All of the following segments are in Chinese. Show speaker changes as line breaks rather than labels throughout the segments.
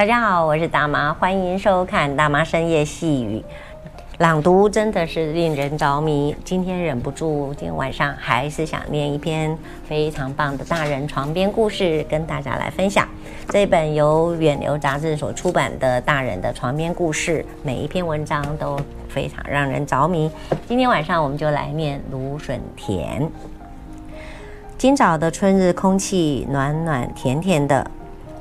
大家好，我是大妈，欢迎收看大妈深夜细语。朗读真的是令人着迷。今天忍不住，今天晚上还是想念一篇非常棒的大人床边故事，跟大家来分享。这本由远流杂志所出版的大人的床边故事，每一篇文章都非常让人着迷。今天晚上我们就来念芦笋田。今早的春日空气暖暖甜甜的。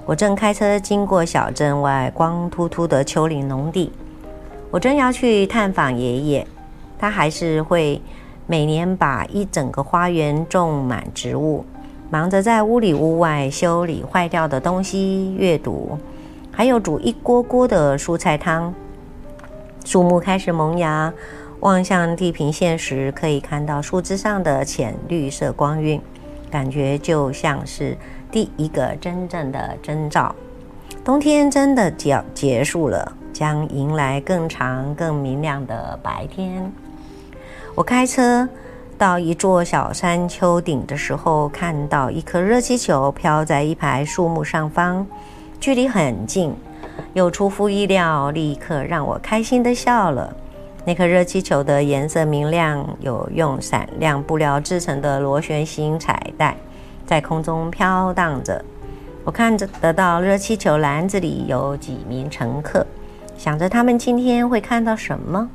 我正开车经过小镇外光秃秃的丘陵农地，我正要去探访爷爷，他还是会每年把一整个花园种满植物，忙着在屋里屋外修理坏掉的东西、阅读，还有煮一锅锅的蔬菜汤。树木开始萌芽，望向地平线时，可以看到树枝上的浅绿色光晕，感觉就像是。第一个真正的征兆，冬天真的就要结束了，将迎来更长、更明亮的白天。我开车到一座小山丘顶的时候，看到一颗热气球飘在一排树木上方，距离很近，又出乎意料，立刻让我开心的笑了。那颗热气球的颜色明亮，有用闪亮布料制成的螺旋形彩带。在空中飘荡着，我看着得到热气球篮子里有几名乘客，想着他们今天会看到什么：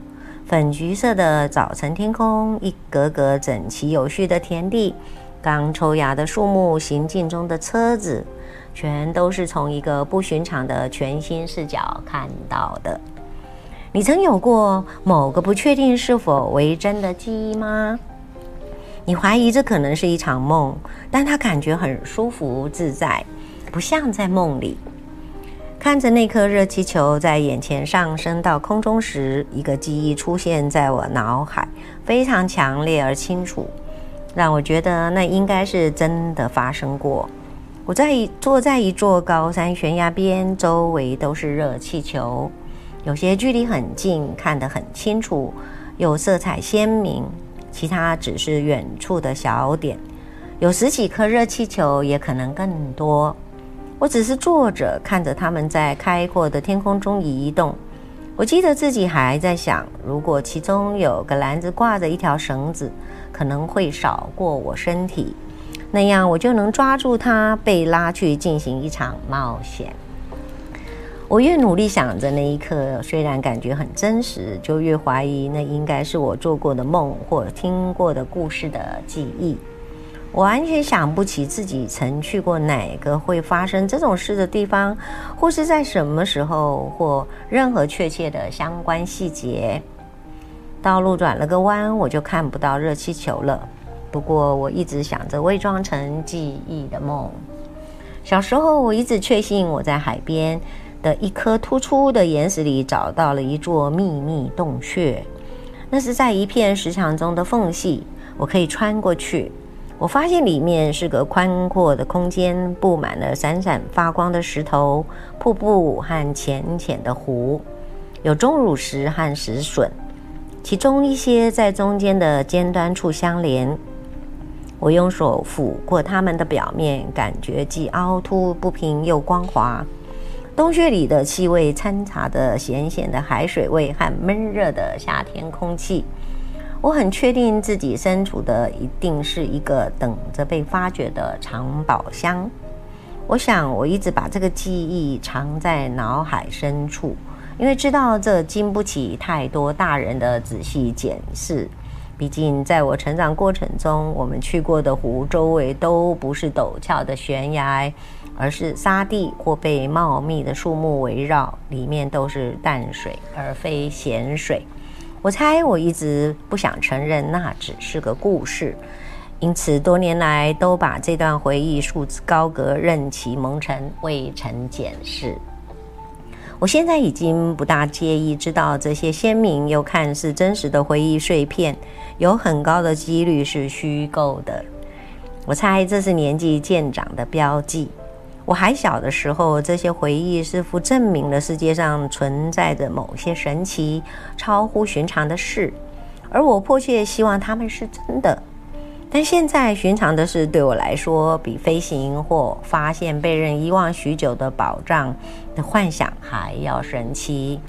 粉橘色的早晨天空，一格格整齐有序的田地，刚抽芽的树木，行进中的车子，全都是从一个不寻常的全新视角看到的。你曾有过某个不确定是否为真的记忆吗？你怀疑这可能是一场梦，但它感觉很舒服自在，不像在梦里。看着那颗热气球在眼前上升到空中时，一个记忆出现在我脑海，非常强烈而清楚，让我觉得那应该是真的发生过。我在坐在一座高山悬崖边，周围都是热气球，有些距离很近，看得很清楚，有色彩鲜明。其他只是远处的小点，有十几颗热气球，也可能更多。我只是坐着看着它们在开阔的天空中移动。我记得自己还在想，如果其中有个篮子挂着一条绳子，可能会扫过我身体，那样我就能抓住它，被拉去进行一场冒险。我越努力想着那一刻，虽然感觉很真实，就越怀疑那应该是我做过的梦或听过的故事的记忆。我完全想不起自己曾去过哪个会发生这种事的地方，或是在什么时候，或任何确切的相关细节。道路转了个弯，我就看不到热气球了。不过我一直想着伪装成记忆的梦。小时候，我一直确信我在海边。的一颗突出的岩石里找到了一座秘密洞穴，那是在一片石墙中的缝隙，我可以穿过去。我发现里面是个宽阔的空间，布满了闪闪发光的石头、瀑布和浅浅的湖，有钟乳石和石笋，其中一些在中间的尖端处相连。我用手抚过它们的表面，感觉既凹凸不平又光滑。洞穴里的气味掺杂着咸咸的海水味和闷热的夏天空气，我很确定自己身处的一定是一个等着被发掘的藏宝箱。我想我一直把这个记忆藏在脑海深处，因为知道这经不起太多大人的仔细检视。毕竟在我成长过程中，我们去过的湖周围都不是陡峭的悬崖。而是沙地或被茂密的树木围绕，里面都是淡水而非咸水。我猜我一直不想承认那只是个故事，因此多年来都把这段回忆束之高阁，任其蒙尘，未曾检视。我现在已经不大介意知道这些鲜明又看似真实的回忆碎片，有很高的几率是虚构的。我猜这是年纪渐长的标记。我还小的时候，这些回忆似乎证明了世界上存在着某些神奇、超乎寻常的事，而我迫切希望他们是真的。但现在寻常的事对我来说，比飞行或发现被人遗忘许久的宝藏的幻想还要神奇。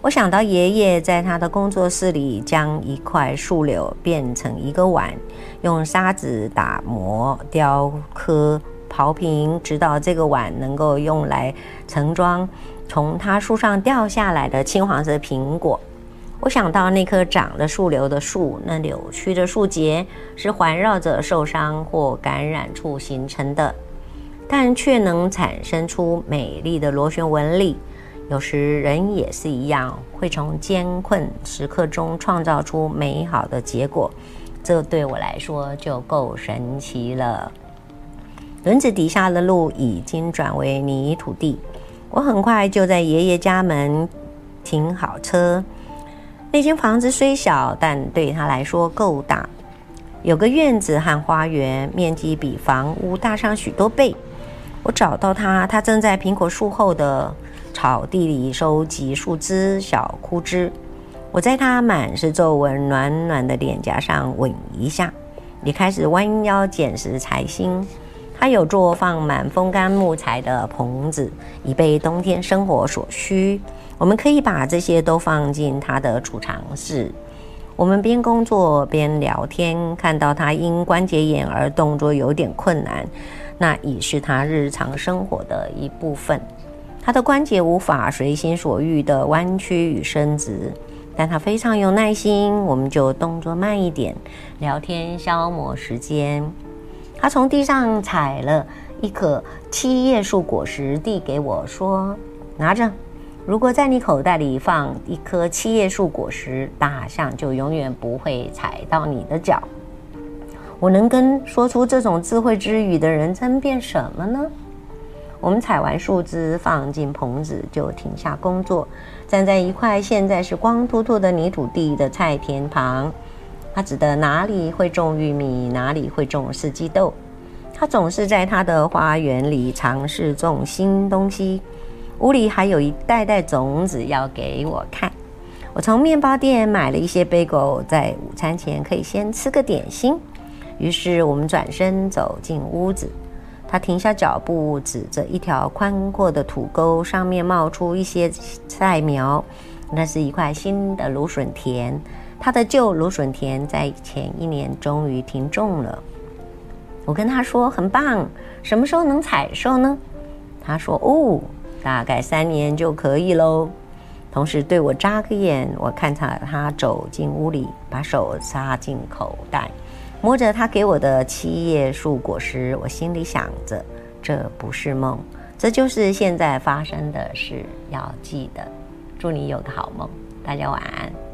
我想到爷爷在他的工作室里，将一块树柳变成一个碗，用砂纸打磨、雕刻、刨平，直到这个碗能够用来盛装从他树上掉下来的青黄色苹果。我想到那棵长了树瘤的树，那扭曲的树节是环绕着受伤或感染处形成的，但却能产生出美丽的螺旋纹理。有时人也是一样，会从艰困时刻中创造出美好的结果，这对我来说就够神奇了。轮子底下的路已经转为泥土地，我很快就在爷爷家门停好车。那间房子虽小，但对他来说够大，有个院子和花园，面积比房屋大上许多倍。我找到他，他正在苹果树后的。草地里收集树枝、小枯枝，我在他满是皱纹、暖暖的脸颊上吻一下，也开始弯腰捡拾柴薪。他有做放满风干木材的棚子，以备冬天生活所需。我们可以把这些都放进他的储藏室。我们边工作边聊天，看到他因关节炎而动作有点困难，那已是他日常生活的一部分。他的关节无法随心所欲地弯曲与伸直，但他非常有耐心，我们就动作慢一点，聊天消磨时间。他从地上采了一颗七叶树果实，递给我说：“拿着，如果在你口袋里放一颗七叶树果实，大象就永远不会踩到你的脚。”我能跟说出这种智慧之语的人争辩什么呢？我们采完树枝，放进棚子，就停下工作，站在一块现在是光秃秃的泥土地的菜田旁。他指的哪里会种玉米，哪里会种四季豆。他总是在他的花园里尝试种新东西。屋里还有一袋袋种子要给我看。我从面包店买了一些贝果，在午餐前可以先吃个点心。于是我们转身走进屋子。他停下脚步，指着一条宽阔的土沟，上面冒出一些菜苗。那是一块新的芦笋田，他的旧芦笋田在前一年终于停种了。我跟他说：“很棒，什么时候能采收呢？”他说：“哦，大概三年就可以喽。”同时对我眨个眼。我看着他走进屋里，把手插进口袋。摸着他给我的七叶树果实，我心里想着，这不是梦，这就是现在发生的事。要记得，祝你有个好梦，大家晚安。